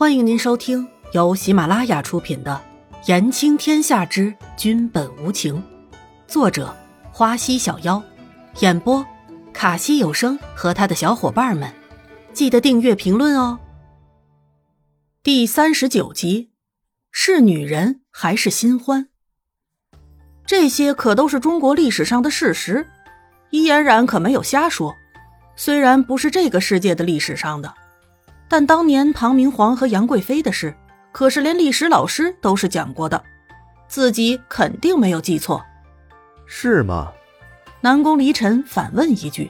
欢迎您收听由喜马拉雅出品的《言情天下之君本无情》，作者花溪小妖，演播卡西有声和他的小伙伴们。记得订阅、评论哦。第三十九集，是女人还是新欢？这些可都是中国历史上的事实，伊嫣然可没有瞎说。虽然不是这个世界的历史上的。但当年唐明皇和杨贵妃的事，可是连历史老师都是讲过的，自己肯定没有记错，是吗？南宫离尘反问一句。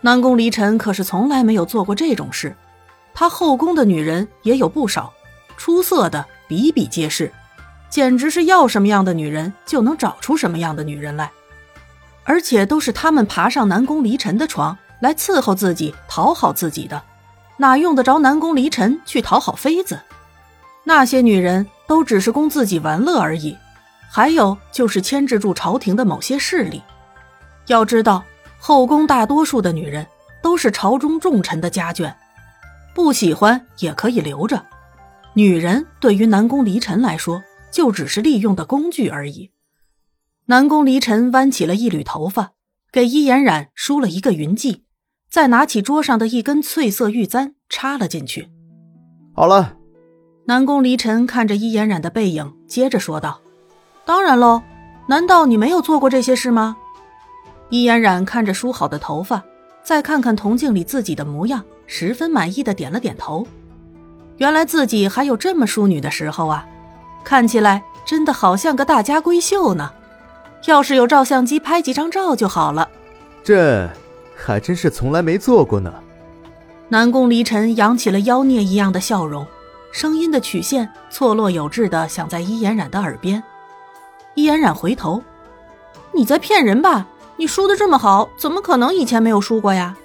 南宫离尘可是从来没有做过这种事，他后宫的女人也有不少，出色的比比皆是，简直是要什么样的女人就能找出什么样的女人来，而且都是他们爬上南宫离尘的床来伺候自己、讨好自己的。哪用得着南宫离尘去讨好妃子？那些女人都只是供自己玩乐而已，还有就是牵制住朝廷的某些势力。要知道，后宫大多数的女人都是朝中重臣的家眷，不喜欢也可以留着。女人对于南宫离尘来说，就只是利用的工具而已。南宫离尘弯起了一缕头发，给伊颜染梳了一个云髻。再拿起桌上的一根翠色玉簪插了进去。好了，南宫离尘看着伊嫣然的背影，接着说道：“当然喽，难道你没有做过这些事吗？”伊嫣然看着梳好的头发，再看看铜镜里自己的模样，十分满意的点了点头。原来自己还有这么淑女的时候啊，看起来真的好像个大家闺秀呢。要是有照相机拍几张照就好了。这。还真是从来没做过呢。南宫离尘扬起了妖孽一样的笑容，声音的曲线错落有致的响在伊嫣然的耳边。伊嫣然回头：“你在骗人吧？你梳的这么好，怎么可能以前没有梳过呀？”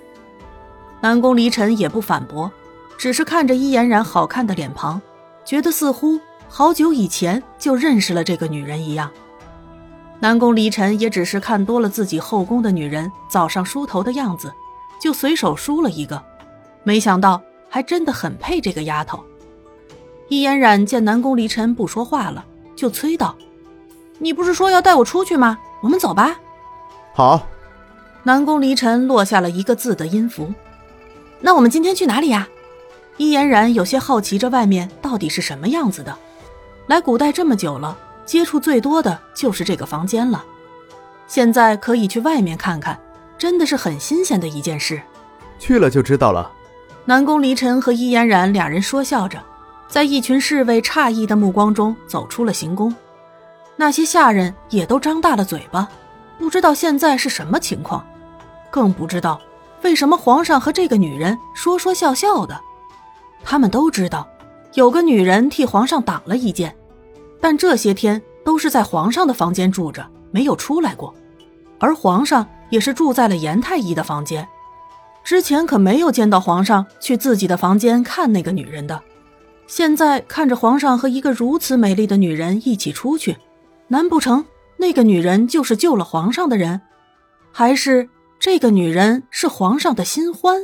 南宫离尘也不反驳，只是看着伊嫣然好看的脸庞，觉得似乎好久以前就认识了这个女人一样。南宫离尘也只是看多了自己后宫的女人早上梳头的样子，就随手梳了一个，没想到还真的很配这个丫头。易嫣然见南宫离尘不说话了，就催道：“你不是说要带我出去吗？我们走吧。”好。南宫离尘落下了一个字的音符。那我们今天去哪里呀？易嫣然有些好奇，这外面到底是什么样子的？来古代这么久了。接触最多的就是这个房间了，现在可以去外面看看，真的是很新鲜的一件事。去了就知道了。南宫离尘和伊嫣然两人说笑着，在一群侍卫诧异的目光中走出了行宫。那些下人也都张大了嘴巴，不知道现在是什么情况，更不知道为什么皇上和这个女人说说笑笑的。他们都知道，有个女人替皇上挡了一剑。但这些天都是在皇上的房间住着，没有出来过，而皇上也是住在了严太医的房间，之前可没有见到皇上去自己的房间看那个女人的。现在看着皇上和一个如此美丽的女人一起出去，难不成那个女人就是救了皇上的人，还是这个女人是皇上的新欢？